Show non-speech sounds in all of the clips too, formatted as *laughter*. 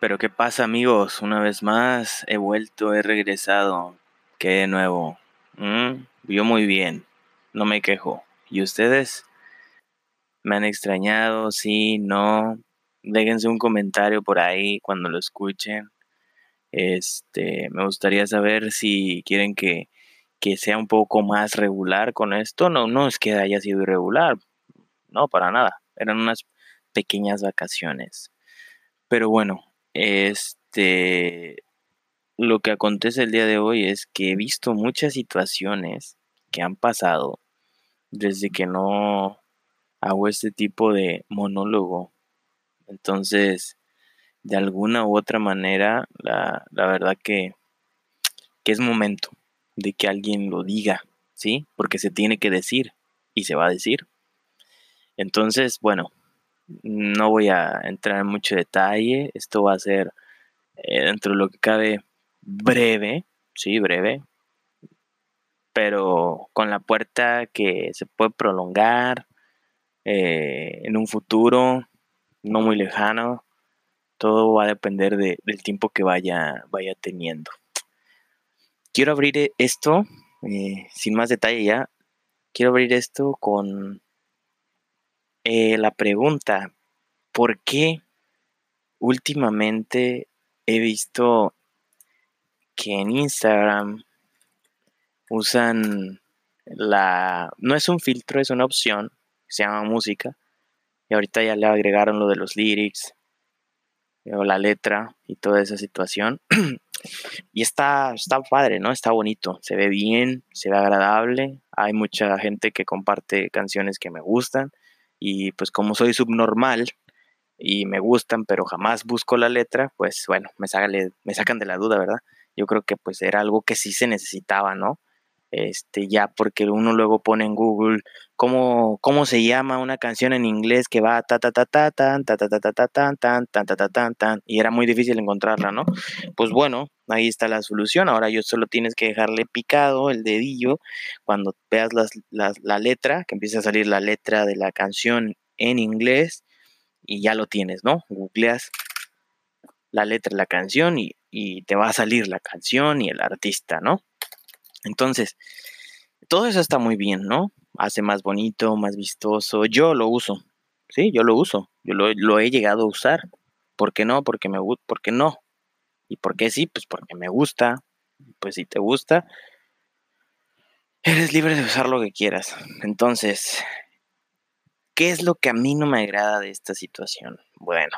Pero ¿qué pasa amigos? Una vez más he vuelto, he regresado. ¿Qué de nuevo? ¿Mm? Yo muy bien, no me quejo. ¿Y ustedes? ¿Me han extrañado? Sí, no. Déjense un comentario por ahí cuando lo escuchen. Este, me gustaría saber si quieren que, que sea un poco más regular con esto. No, no es que haya sido irregular. No, para nada. Eran unas pequeñas vacaciones. Pero bueno, este, lo que acontece el día de hoy es que he visto muchas situaciones que han pasado desde que no hago este tipo de monólogo. Entonces, de alguna u otra manera, la, la verdad que, que es momento de que alguien lo diga, ¿sí? Porque se tiene que decir y se va a decir. Entonces, bueno, no voy a entrar en mucho detalle. Esto va a ser eh, dentro de lo que cabe breve, sí, breve, pero con la puerta que se puede prolongar eh, en un futuro no muy lejano. Todo va a depender del tiempo que vaya, vaya teniendo. Quiero abrir esto, eh, sin más detalle ya, quiero abrir esto con eh, la pregunta, ¿por qué últimamente he visto que en Instagram usan la... No es un filtro, es una opción, se llama música, y ahorita ya le agregaron lo de los lyrics, o la letra y toda esa situación. *clears throat* y está, está padre, ¿no? Está bonito, se ve bien, se ve agradable. Hay mucha gente que comparte canciones que me gustan y pues como soy subnormal y me gustan, pero jamás busco la letra, pues bueno, me, sacan de la duda, ¿verdad? Yo creo que pues era algo que sí se necesitaba, ¿no? Este, ya porque uno luego pone en Google cómo, cómo se llama una canción en inglés que va ta ta ta ta tan ta ta ta ta ta tan tan tan ta ta tan tan y era muy difícil encontrarla, ¿no? Pues bueno, ahí está la solución. Ahora yo solo tienes que dejarle picado el dedillo cuando veas la letra, que empieza a salir la letra de la canción en inglés y ya lo tienes, ¿no? Googleas la letra de la canción y, y te va a salir la canción y el artista, ¿no? Entonces, todo eso está muy bien, ¿no? Hace más bonito, más vistoso. Yo lo uso, sí, yo lo uso. Yo lo, he llegado a usar. ¿Por qué no? Porque me gusta, ¿por qué no? ¿Y por qué sí? Pues porque me gusta. Pues si te gusta, eres libre de usar lo que quieras. Entonces, ¿qué es lo que a mí no me agrada de esta situación? Bueno,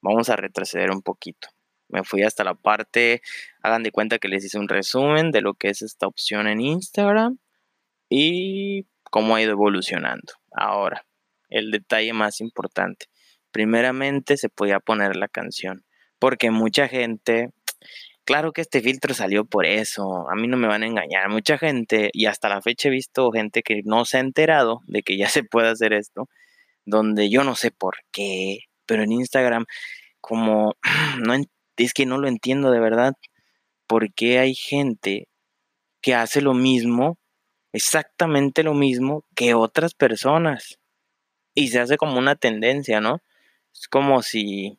vamos a retroceder un poquito me fui hasta la parte, hagan de cuenta que les hice un resumen de lo que es esta opción en Instagram y cómo ha ido evolucionando. Ahora, el detalle más importante. Primeramente se podía poner la canción, porque mucha gente, claro que este filtro salió por eso, a mí no me van a engañar, mucha gente, y hasta la fecha he visto gente que no se ha enterado de que ya *laughs* se puede hacer esto, donde yo no sé por qué, pero en Instagram como *clears throat* no, es que no lo entiendo de verdad. ¿Por qué hay gente que hace lo mismo, exactamente lo mismo que otras personas? Y se hace como una tendencia, ¿no? Es como si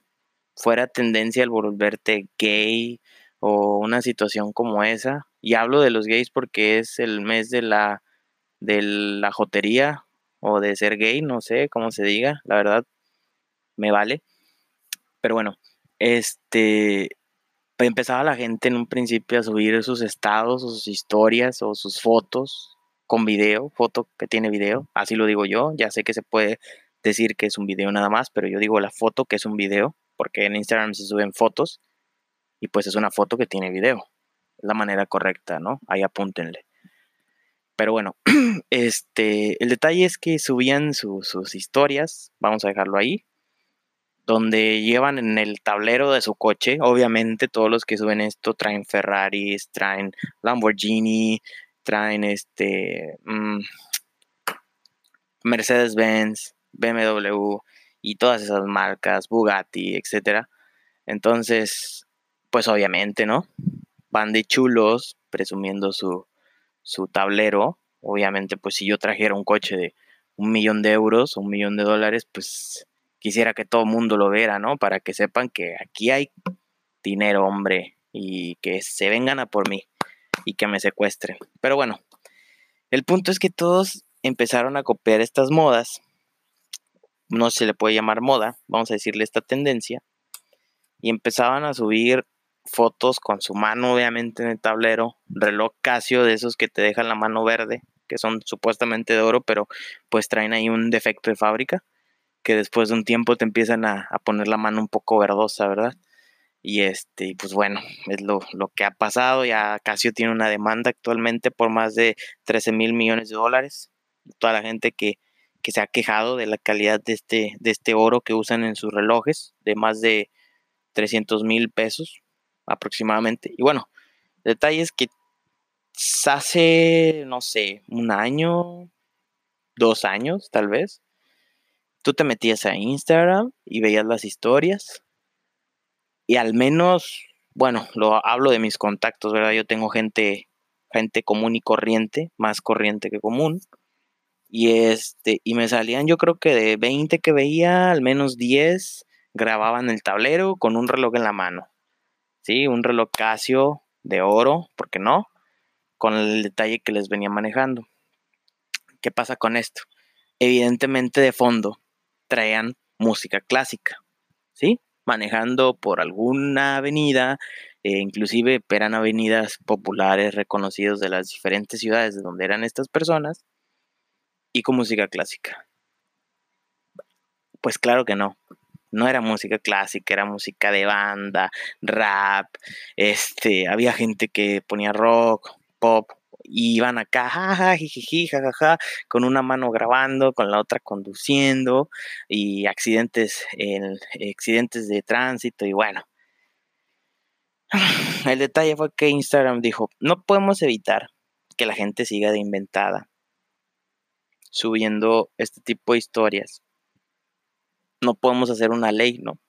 fuera tendencia el volverte gay o una situación como esa. Y hablo de los gays porque es el mes de la de la jotería o de ser gay, no sé cómo se diga, la verdad me vale. Pero bueno, este, empezaba la gente en un principio a subir sus estados o sus historias o sus fotos con video, foto que tiene video, así lo digo yo, ya sé que se puede decir que es un video nada más, pero yo digo la foto que es un video, porque en Instagram se suben fotos y pues es una foto que tiene video, la manera correcta, ¿no? Ahí apúntenle. Pero bueno, *clears throat* este, el detalle es que subían sus historias, vamos a dejarlo ahí, donde llevan en el tablero de su coche, obviamente todos los que suben esto traen Ferraris, traen Lamborghini, traen este mm, Mercedes-Benz, BMW y todas esas marcas, Bugatti, etcétera. Entonces, pues obviamente, ¿no? Van de chulos presumiendo su, su tablero. Obviamente, pues si yo trajera un coche de un millón de euros un millón de dólares, pues quisiera que todo el mundo lo viera, ¿no? Para que sepan que aquí hay dinero, hombre, y que se vengan a por mí y que me secuestren. Pero bueno, el punto es que todos empezaron a copiar estas modas. No se le puede llamar moda, vamos a decirle esta tendencia. Y empezaban a subir fotos con su mano, obviamente, en el tablero. Reloj Casio de esos que te dejan la mano verde, que son supuestamente de oro, pero pues traen ahí un defecto de fábrica. Que después de un tiempo te empiezan a, a poner la mano un poco verdosa, ¿verdad? Y este, pues bueno, es lo, que ha pasado. Ya Casio tiene una demanda actualmente por más de 13 mil millones de dólares. Toda la gente que, se ha quejado de la calidad de este, de este oro que usan en sus relojes, de más de 300 mil pesos aproximadamente. Y bueno, el detalle es que hace, no sé, un año, dos años tal vez, tú te metías a Instagram y veías las historias y al menos, bueno, lo hablo de mis contactos, ¿verdad? Yo tengo gente, gente común y corriente, más corriente que común. Y este, y me salían yo creo que de 20 que veía, al menos 10 grababan el tablero con un reloj en la mano. Sí, un reloj Casio de oro, ¿por qué no? Con el detalle que les venía manejando. ¿Qué pasa con esto? Evidentemente de fondo traían música clásica, ¿sí? manejando por alguna avenida, e inclusive eran avenidas populares reconocidos de las diferentes ciudades de donde eran estas personas, y con música clásica. Pues claro que no. No era música clásica, era música de banda, rap, este, había gente que ponía rock, pop, y iban acá, jaja, jajaja, con una mano grabando, con la otra conduciendo, y accidentes, en, accidentes de tránsito, y bueno. *sighs* El detalle fue que Instagram dijo, no podemos evitar que la gente siga de inventada, subiendo este tipo de historias. No podemos hacer una ley, ¿no?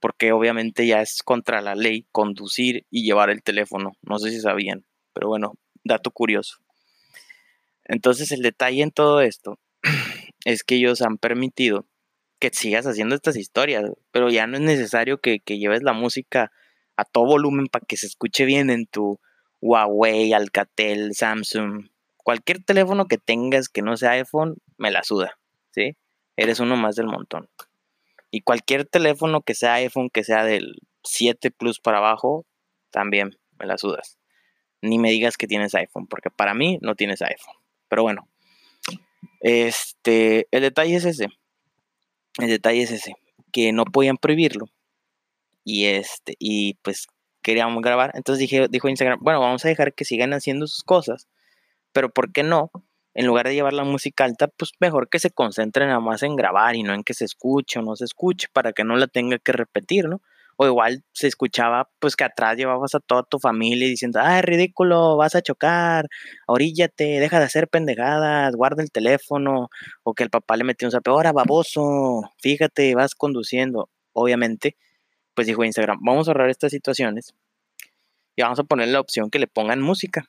Porque obviamente ya es contra la ley conducir y llevar el teléfono. No sé si sabían, pero bueno, dato curioso. Entonces el detalle en todo esto *clears throat* es que ellos han permitido que sigas haciendo estas historias, pero ya no es necesario que, lleves la música a todo volumen para que se escuche bien en tu Huawei, Alcatel, Samsung, cualquier teléfono que tengas que no sea iPhone, me la suda, ¿sí? Eres uno más del montón. Y cualquier teléfono que sea iPhone, que sea del 7 Plus para abajo, también me la sudas ni me digas que tienes iPhone, porque para mí no tienes iPhone. Pero bueno, este, el detalle es ese. El detalle es ese, que no podían prohibirlo. Y este, y pues queríamos grabar. Entonces dije, dijo Instagram, bueno, vamos a dejar que sigan haciendo sus cosas. Pero ¿por qué no? En lugar de llevar la música alta, pues mejor que se concentren nada más en grabar y no en que se escuche o no se escuche, para que no la tenga que repetir, ¿no? O igual se escuchaba pues que atrás llevabas a toda tu familia diciendo, ay, ridículo, vas a chocar, oríllate, deja de hacer pendejadas, guarda el teléfono, o que el papá le metió un zape, ahora baboso, fíjate, vas conduciendo. Obviamente, pues dijo Instagram, vamos a ahorrar estas situaciones y vamos a poner la opción que le pongan música.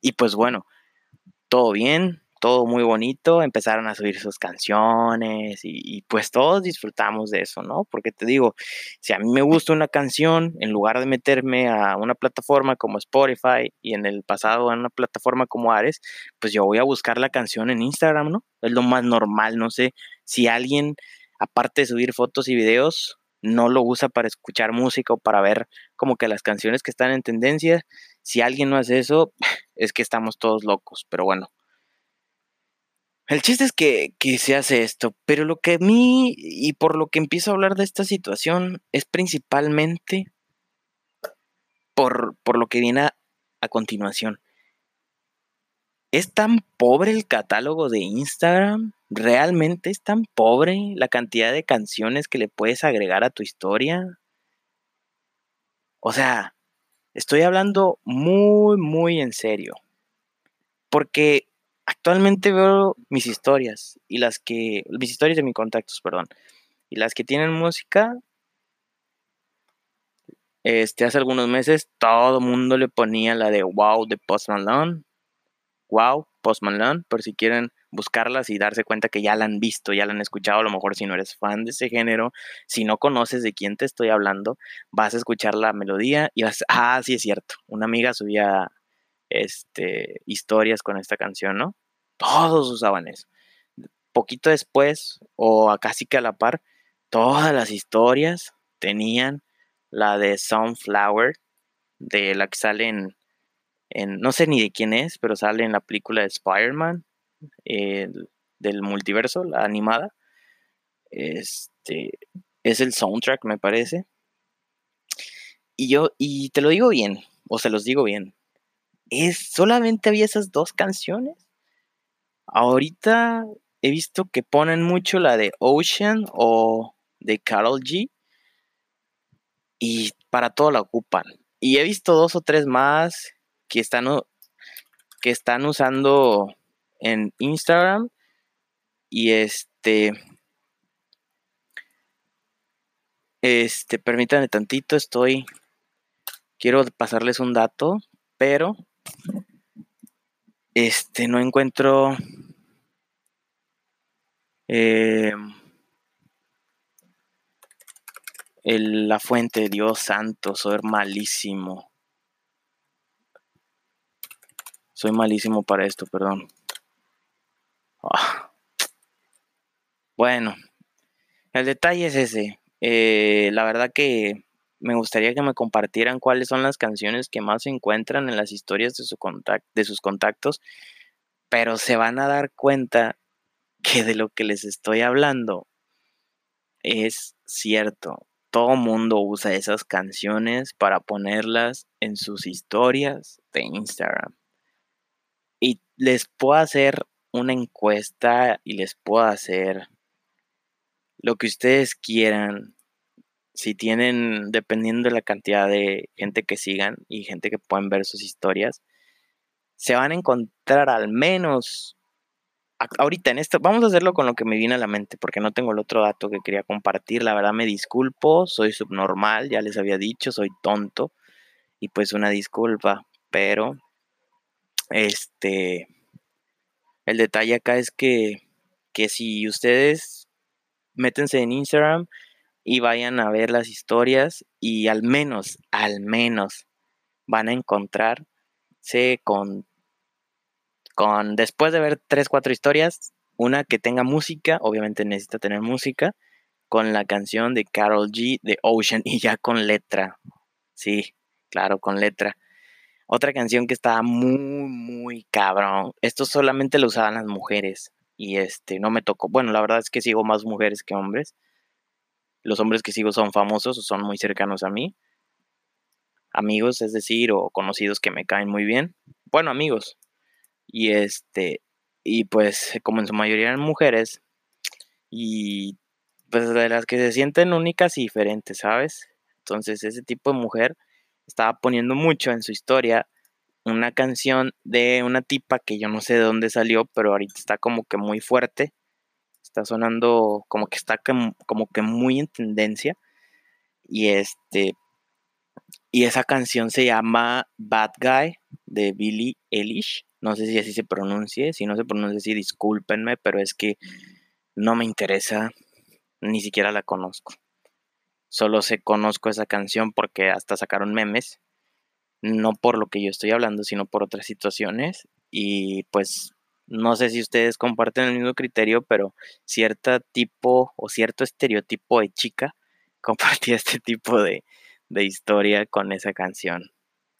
Y pues bueno, todo bien, todo muy bonito, empezaron a subir sus canciones y, pues todos disfrutamos de eso, ¿no? Porque te digo, si a mí me gusta una canción, en lugar de meterme a una plataforma como Spotify y en el pasado a una plataforma como Ares, pues yo voy a buscar la canción en Instagram, ¿no? Es lo más normal, no sé si alguien, aparte de subir fotos y videos, no lo usa para escuchar música o para ver como que las canciones que están en tendencia. Si alguien no hace eso, es que estamos todos locos, pero bueno el chiste es que, se hace esto, pero lo que a mí y por lo que empiezo a hablar de esta situación es principalmente por, lo que viene a, a continuación. ¿Es tan pobre el catálogo de Instagram? ¿Realmente es tan pobre la cantidad de canciones que le puedes agregar a tu historia? O sea, estoy hablando muy, muy en serio. Porque actualmente veo mis historias y las que, mis historias de mis contactos, perdón, y las que tienen música, este, hace algunos meses todo el mundo le ponía la de Wow de Post Malone, Wow, Post Malone, por si quieren buscarlas y darse cuenta que ya la han visto, ya la han escuchado, a lo mejor si no eres fan de ese género, si no conoces de quién te estoy hablando, vas a escuchar la melodía y vas, ah, sí es cierto, una amiga subía este, historias con esta canción, ¿no? Todos usaban eso. Poquito después, o casi que a la par, todas las historias tenían la de Sunflower, de la que sale en, no sé ni de quién es, pero sale en la película de Spider-Man, del multiverso, la animada. Este, es el soundtrack, me parece. Y yo, y te lo digo bien, o se los digo bien, es solamente había esas dos canciones. Ahorita he visto que ponen mucho la de Ocean o de Carol G. Y para todo la ocupan. Y he visto dos o tres más que están, que están usando en Instagram. Y este. Este, permítanme tantito, estoy. Quiero pasarles un dato, pero este, no encuentro. Eh, la fuente, Dios santo, soy malísimo. Soy malísimo para esto, perdón. Ah. Bueno, el detalle es ese. Eh, la verdad que me gustaría que me compartieran cuáles son las canciones que más se encuentran en las historias de, su de sus contactos, pero se van a dar cuenta que de lo que les estoy hablando es cierto. Todo mundo usa esas canciones para ponerlas en sus historias de Instagram. Y les puedo hacer una encuesta y les puedo hacer lo que ustedes quieran si tienen, dependiendo de la cantidad de gente que sigan y gente que pueden ver sus historias, se van a encontrar al menos ahorita en esto, vamos a hacerlo con lo que me viene a la mente, porque no tengo el otro dato que quería compartir. La verdad me disculpo, soy subnormal, ya les había dicho, soy tonto. Y pues una disculpa, pero este, el detalle acá es que, que si ustedes métense en Instagram y vayan a ver las historias y al menos, al menos van a encontrarse con, con, después de ver tres, cuatro historias, una que tenga música, obviamente necesita tener música, con la canción de Carol G de Ocean y ya con letra. Sí, claro, con letra. Otra canción que estaba muy, muy cabrón. Esto solamente lo usaban las mujeres. Y este, no me tocó. Bueno, la verdad es que sigo más mujeres que hombres los hombres que sigo son famosos o son muy cercanos a mí. Amigos, es decir, o conocidos que me caen muy bien. Bueno, amigos. Y este, y pues como en su mayoría eran mujeres, y pues de las que se sienten únicas y diferentes, ¿sabes? Entonces ese tipo de mujer estaba poniendo mucho en su historia una canción de una tipa que yo no sé de dónde salió, pero ahorita está como que muy fuerte está sonando como que está como que muy en tendencia. Y este y esa canción se llama Bad Guy de Billie Eilish. No sé si así se pronuncie, si no se pronuncia así, discúlpenme, pero es que no me interesa, ni siquiera la conozco. Solo se conozco esa canción porque hasta sacaron memes, no por lo que yo estoy hablando, sino por otras situaciones. Y pues no sé si ustedes comparten el mismo criterio, pero cierto tipo o cierto estereotipo de chica *laughs* compartía este tipo de, historia con esa canción.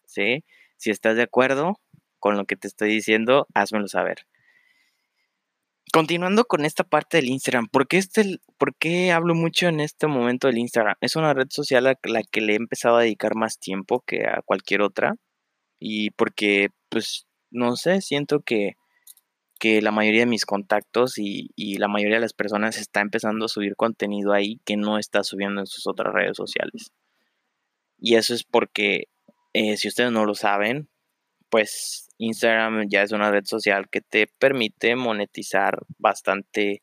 ¿Sí? Si estás de acuerdo con lo que te estoy diciendo, házmelo saber. Continuando con esta parte del Instagram, ¿por qué, este, ¿por qué hablo mucho en este momento del Instagram? Es una red social a la que le he empezado a dedicar más tiempo que a cualquier otra. Y porque, pues, no sé, siento que que la mayoría de mis contactos y, la mayoría de las personas está empezando a subir contenido ahí que no está subiendo en sus otras redes sociales. Y eso es porque, eh, si ustedes no lo saben, pues Instagram ya es una red social que te permite monetizar bastante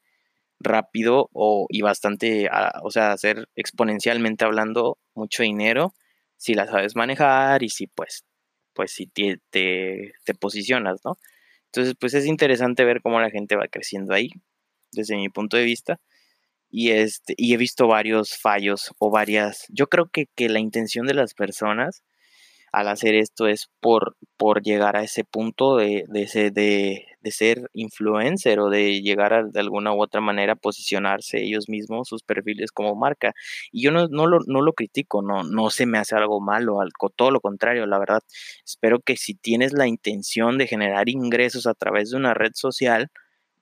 rápido o, y bastante, ah, o sea, hacer exponencialmente hablando mucho dinero si la sabes manejar y si pues, pues si te, te, te posicionas, ¿no? Entonces, pues es interesante ver cómo la gente va creciendo ahí, desde mi punto de vista. Y, este, y he visto varios fallos o varias... Yo creo que, que la intención de las personas al hacer esto es por, por llegar a ese punto de, de, ser influencer o de llegar de alguna u otra manera a posicionarse ellos mismos, sus perfiles como marca. Y yo no, no, lo, no lo critico, no, no se me hace algo malo, al, todo lo contrario, la verdad. Espero que si tienes la intención de generar ingresos a través de una red social,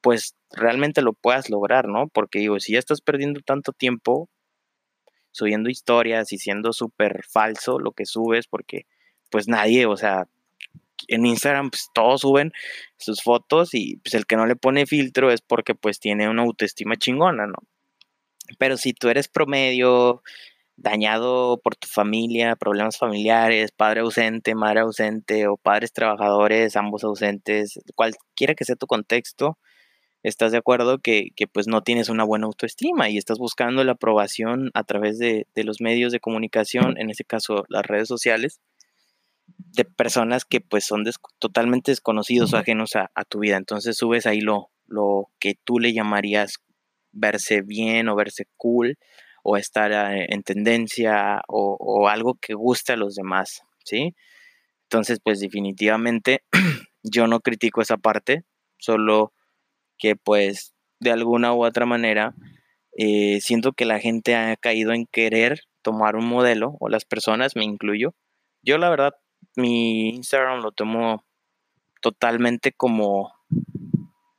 pues realmente lo puedas lograr, ¿no? Porque digo, si ya estás perdiendo tanto tiempo subiendo historias y siendo súper falso lo que subes, porque pues nadie, o sea, en Instagram pues todos suben sus fotos y pues el que no le pone filtro es porque pues tiene una autoestima chingona, ¿no? Pero si tú eres promedio, dañado por tu familia, problemas familiares, padre ausente, madre ausente o padres trabajadores, ambos ausentes, cualquiera que sea tu contexto, estás de acuerdo que, que, pues no tienes una buena autoestima y estás buscando la aprobación a través de, de los medios de comunicación, en este caso las redes sociales, de personas que pues son totalmente desconocidos o ajenos a, tu vida. Entonces subes ahí lo, lo que tú le llamarías verse bien o verse cool o estar eh, en tendencia o, o algo que guste a los demás, ¿sí? Entonces pues definitivamente *clears throat* yo no critico esa parte, solo que pues de alguna u otra manera eh, siento que la gente ha caído en querer tomar un modelo, o las personas, me incluyo. Yo la verdad mi Instagram lo tomo totalmente como,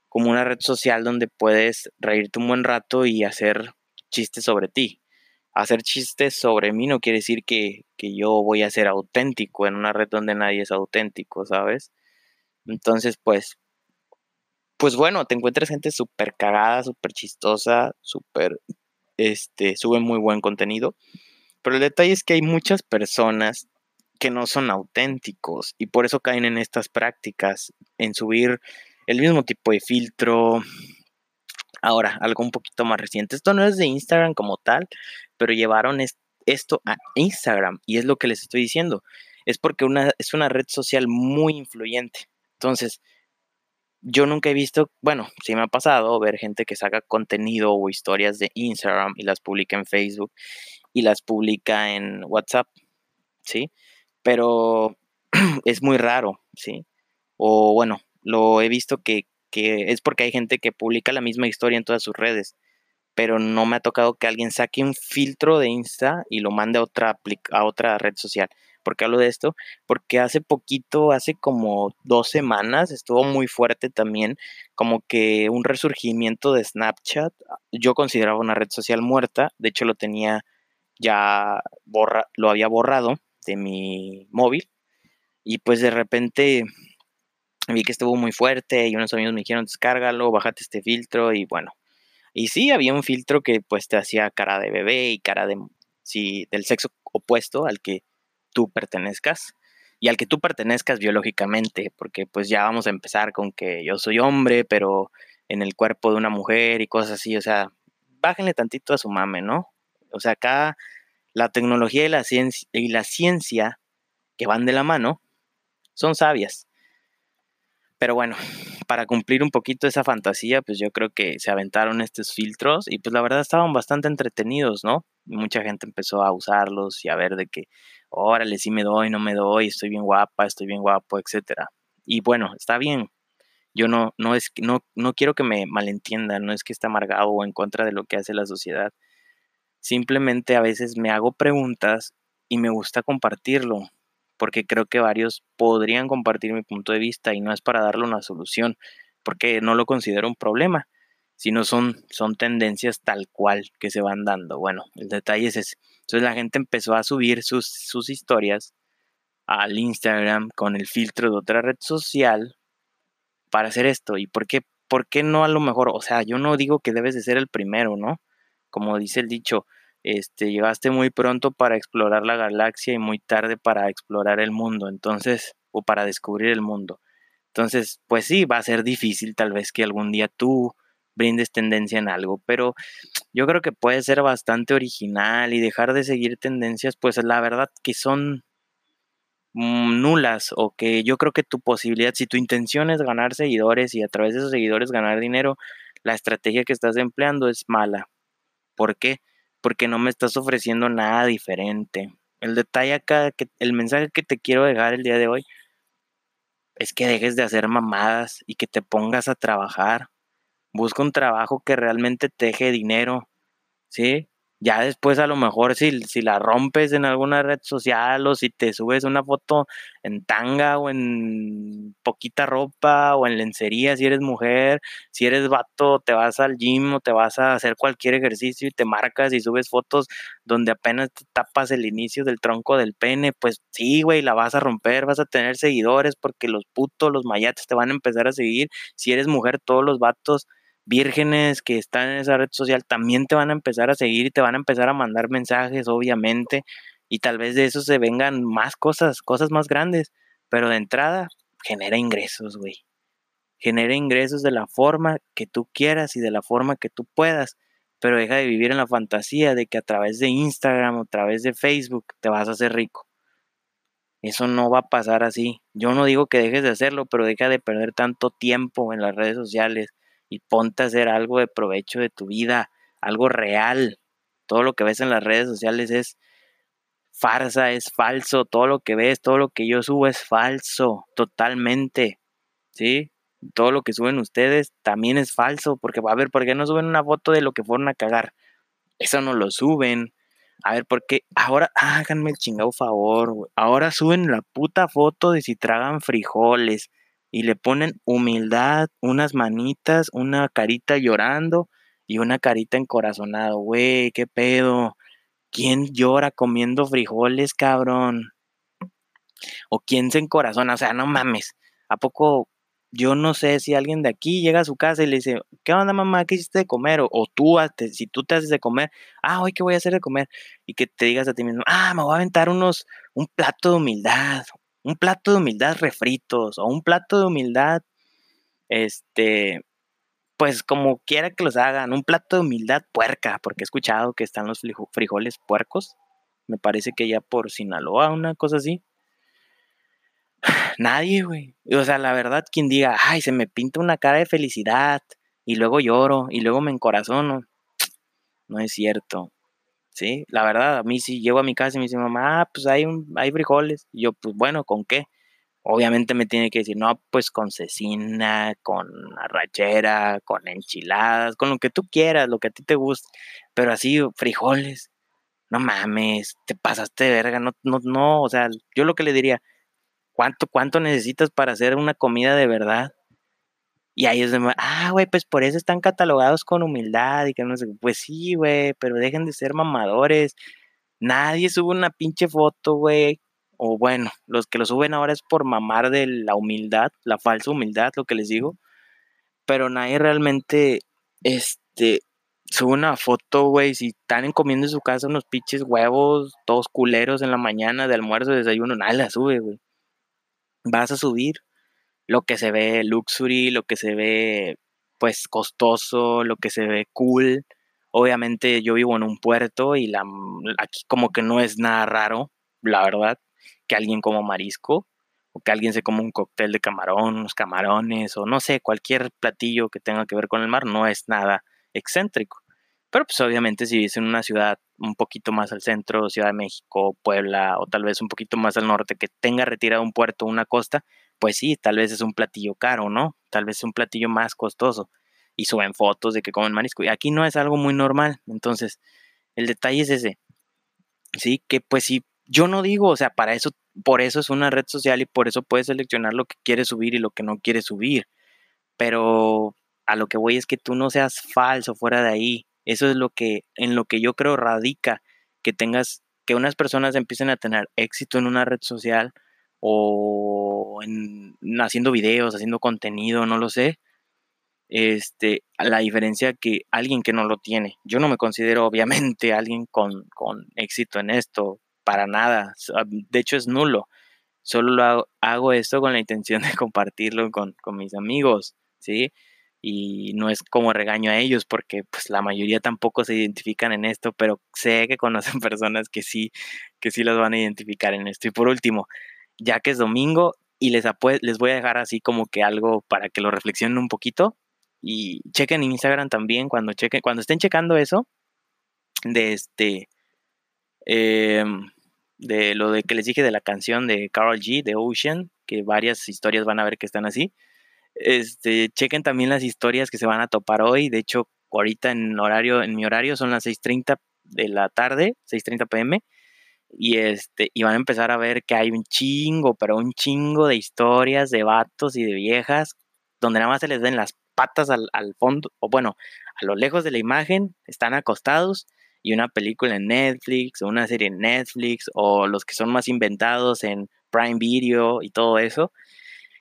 como una red social donde puedes reírte un buen rato y hacer chistes sobre ti. Hacer chistes sobre mí no quiere decir que, que yo voy a ser auténtico en una red donde nadie es auténtico, ¿sabes? Entonces, pues, pues bueno, te encuentras gente súper cagada, súper chistosa, súper, este, sube muy buen contenido. Pero el detalle es que hay muchas personas que no son auténticos y por eso caen en estas prácticas, en subir el mismo tipo de filtro. Ahora, algo un poquito más reciente. Esto no es de Instagram como tal, pero llevaron esto a Instagram y es lo que les estoy diciendo. Es porque una, es una red social muy influyente. Entonces, yo nunca he visto, bueno, sí me ha pasado ver gente que saca contenido o historias de Instagram y las publica en Facebook y las publica en WhatsApp, ¿sí? Pero *clears throat* es muy raro, ¿sí? O bueno, lo he visto que, es porque hay gente que publica la misma historia en todas sus redes, pero no me ha tocado que alguien saque un filtro de Insta y lo mande a otra, a otra red social. ¿Por qué hablo de esto? Porque hace poquito, hace como dos semanas, estuvo muy fuerte también, como que un resurgimiento de Snapchat. Yo consideraba una red social muerta, de hecho lo tenía ya borra, lo había borrado de mi móvil. Y pues de repente vi que estuvo muy fuerte y unos amigos me dijeron, descárgalo, bájate este filtro y bueno. Y sí, había un filtro que pues te hacía cara de bebé y cara de, sí, del sexo opuesto al que tú pertenezcas y al que tú pertenezcas biológicamente, porque pues ya vamos a empezar con que yo soy hombre, pero en el cuerpo de una mujer y cosas así, o sea, bájenle tantito a su mame, ¿no? O sea, acá la tecnología y la, ciencia, que van de la mano, son sabias. Pero bueno, para cumplir un poquito esa fantasía, pues yo creo que se aventaron estos filtros y pues la verdad estaban bastante entretenidos, ¿no? mucha gente empezó a usarlos y a ver de que, órale, sí me doy, no me doy, estoy bien guapa, estoy bien guapo, etcétera. Y bueno, está bien. Yo no, no es no, no quiero que me malentiendan, no es que esté amargado o en contra de lo que hace la sociedad. Simplemente a veces me hago preguntas y me gusta compartirlo, porque creo que varios podrían compartir mi punto de vista y no es para darle una solución, porque no lo considero un problema, sino son, son tendencias tal cual que se van dando. Bueno, el detalle es ese. Entonces la gente empezó a subir sus, sus historias al Instagram con el filtro de otra red social para hacer esto. ¿Y por qué, por qué no a lo mejor? O sea, yo no digo que debes de ser el primero, ¿no? como dice el dicho, este, llegaste muy pronto para explorar la galaxia y muy tarde para explorar el mundo, entonces, o para descubrir el mundo. Entonces, pues sí, va a ser difícil tal vez que algún día tú brindes tendencia en algo, pero yo creo que puede ser bastante original y dejar de seguir tendencias, pues la verdad que son mm, nulas o que yo creo que tu posibilidad, si tu intención es ganar seguidores y a través de esos seguidores ganar dinero, la estrategia que estás empleando es mala. ¿Por qué? Porque no me estás ofreciendo nada diferente. El detalle acá, que, el mensaje que te quiero dejar el día de hoy es que dejes de hacer mamadas y que te pongas a trabajar. Busca un trabajo que realmente te deje dinero, ¿sí? Ya después a lo mejor si, si la rompes en alguna red social o si te subes una foto en tanga o en poquita ropa o en lencería si eres mujer, si eres vato te vas al gym o te vas a hacer cualquier ejercicio y te marcas y subes fotos donde apenas te tapas el inicio del tronco del pene, pues sí, güey, la vas a romper, vas a tener seguidores porque los putos, los mayates te van a empezar a seguir. Si eres mujer, todos los vatos vírgenes que están en esa red social también te van a empezar a seguir y te van a empezar a mandar mensajes, obviamente, y tal vez de eso se vengan más cosas, cosas más grandes, pero de entrada genera ingresos, güey. Genera ingresos de la forma que tú quieras y de la forma que tú puedas, pero deja de vivir en la fantasía de que a través de Instagram o a través de Facebook te vas a hacer rico. Eso no va a pasar así. Yo no digo que dejes de hacerlo, pero deja de perder tanto tiempo en las redes sociales y ponte a hacer algo de provecho de tu vida, algo real. Todo lo que ves en las redes sociales es farsa, es falso, todo lo que ves, todo lo que yo subo es falso, totalmente. ¿Sí? Todo lo que suben ustedes también es falso, porque a ver, ¿por qué no suben una foto de lo que fueron a cagar? Eso no lo suben. A ver, ¿por qué? Ahora háganme el chingado favor, Ahora suben la puta foto de si tragan frijoles y le ponen humildad, unas manitas, una carita llorando y una carita encorazonado. Güey, qué pedo. ¿Quién llora comiendo frijoles, cabrón? ¿O quién se encorazona? O sea, no mames. ¿A poco yo no sé si alguien de aquí llega a su casa y le dice, ¿qué onda mamá? ¿Qué hiciste de comer? O, tú, si tú te haces de comer, ah, hoy qué voy a hacer de comer. Y que te digas a ti mismo, ah, me voy a aventar unos, un plato de humildad, un plato de humildad refritos o un plato de humildad, este, pues como quiera que los hagan, un plato de humildad puerca, porque he escuchado que están los frijoles puercos, me parece que ya por Sinaloa, una cosa así. *sighs* Nadie, güey. O sea, la verdad, quien diga, ay, se me pinta una cara de felicidad y luego lloro y luego me encorazono, *tsk* no es cierto. Sí, la verdad, a mí si llego a mi casa y me dice mamá, ah, pues hay, un, hay frijoles. Y yo, pues bueno, ¿con qué? Obviamente me tiene que decir, no, pues con cecina, con arrachera, con enchiladas, con lo que tú quieras, lo que a ti te guste. Pero así, frijoles, no mames, te pasaste de verga, no, no, no, o sea, yo lo que le diría, ¿cuánto, cuánto necesitas para hacer una comida de verdad? Y ahí es de, ah, güey, pues por eso están catalogados con humildad y que no sé, pues sí, güey, pero dejen de ser mamadores. Nadie sube una pinche foto, güey. O bueno, los que lo suben ahora es por mamar de la humildad, la falsa humildad, lo que les digo. Pero nadie realmente, este, sube una foto, güey, si están comiendo en su casa unos pinches huevos, todos culeros en la mañana, de almuerzo, de desayuno, nadie la sube, güey. Vas a subir lo que se ve luxury, lo que se ve pues costoso, lo que se ve cool. Obviamente yo vivo en un puerto y la, aquí como que no es nada raro, la verdad, que alguien coma marisco o que alguien se coma un cóctel de camarón, unos camarones o no sé, cualquier platillo que tenga que ver con el mar no es nada excéntrico. Pero pues obviamente si vives en una ciudad un poquito más al centro, Ciudad de México, Puebla o tal vez un poquito más al norte que tenga retirado un puerto, una costa, pues sí, tal vez es un platillo caro, ¿no? Tal vez es un platillo más costoso. Y suben fotos de que comen marisco. Y aquí no es algo muy normal. Entonces, el detalle es ese. Sí, que pues sí, yo no digo, o sea, para eso, por eso es una red social y por eso puedes seleccionar lo que quieres subir y lo que no quieres subir. Pero a lo que voy es que tú no seas falso fuera de ahí. Eso es lo que, en lo que yo creo radica, que tengas, que unas personas empiecen a tener éxito en una red social o en, haciendo videos, haciendo contenido, no lo sé. Este, la diferencia que alguien que no lo tiene. Yo no me considero obviamente *laughs* alguien con, con éxito en esto, para nada. De hecho es nulo. Solo lo hago, hago esto con la intención de compartirlo con, con mis amigos, ¿sí? y no es como regaño a ellos porque pues la mayoría tampoco se identifican en esto, pero sé que conocen *laughs* personas que sí, que sí los van a identificar en esto. Y por último, ya que es domingo y les, les voy a dejar así como que algo para que lo reflexionen un poquito y chequen en Instagram también cuando chequen, cuando estén checando eso de este em, de lo de que les dije de la canción de Carol G de Ocean, que varias historias van a ver que están así. Este, chequen también las historias que se van a topar hoy. De hecho, ahorita en horario, en mi horario son las 6:30 de la tarde, 6:30 pm. Y este, y van a empezar a ver que hay un chingo, pero un chingo de historias de vatos y de viejas, donde nada más se les den las patas al, al fondo, o bueno, a lo lejos de la imagen, están acostados y una película en Netflix o una serie en Netflix o los que son más inventados en Prime Video y todo eso.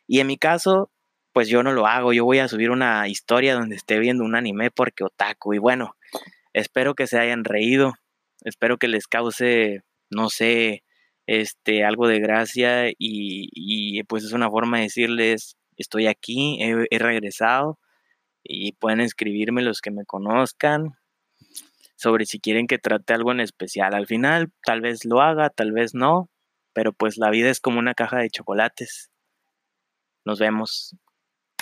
Y en mi caso, pues yo no lo hago, yo voy a subir una historia donde esté viendo un anime porque otaku y bueno, espero que se hayan reído, espero que les cause, no sé, este, algo de gracia y, pues es una forma de decirles, estoy aquí, he, he regresado y pueden escribirme los que me conozcan, sobre si quieren que trate algo en especial. Al final, tal vez lo haga, tal vez no, pero pues la vida es como una caja de chocolates. Nos vemos.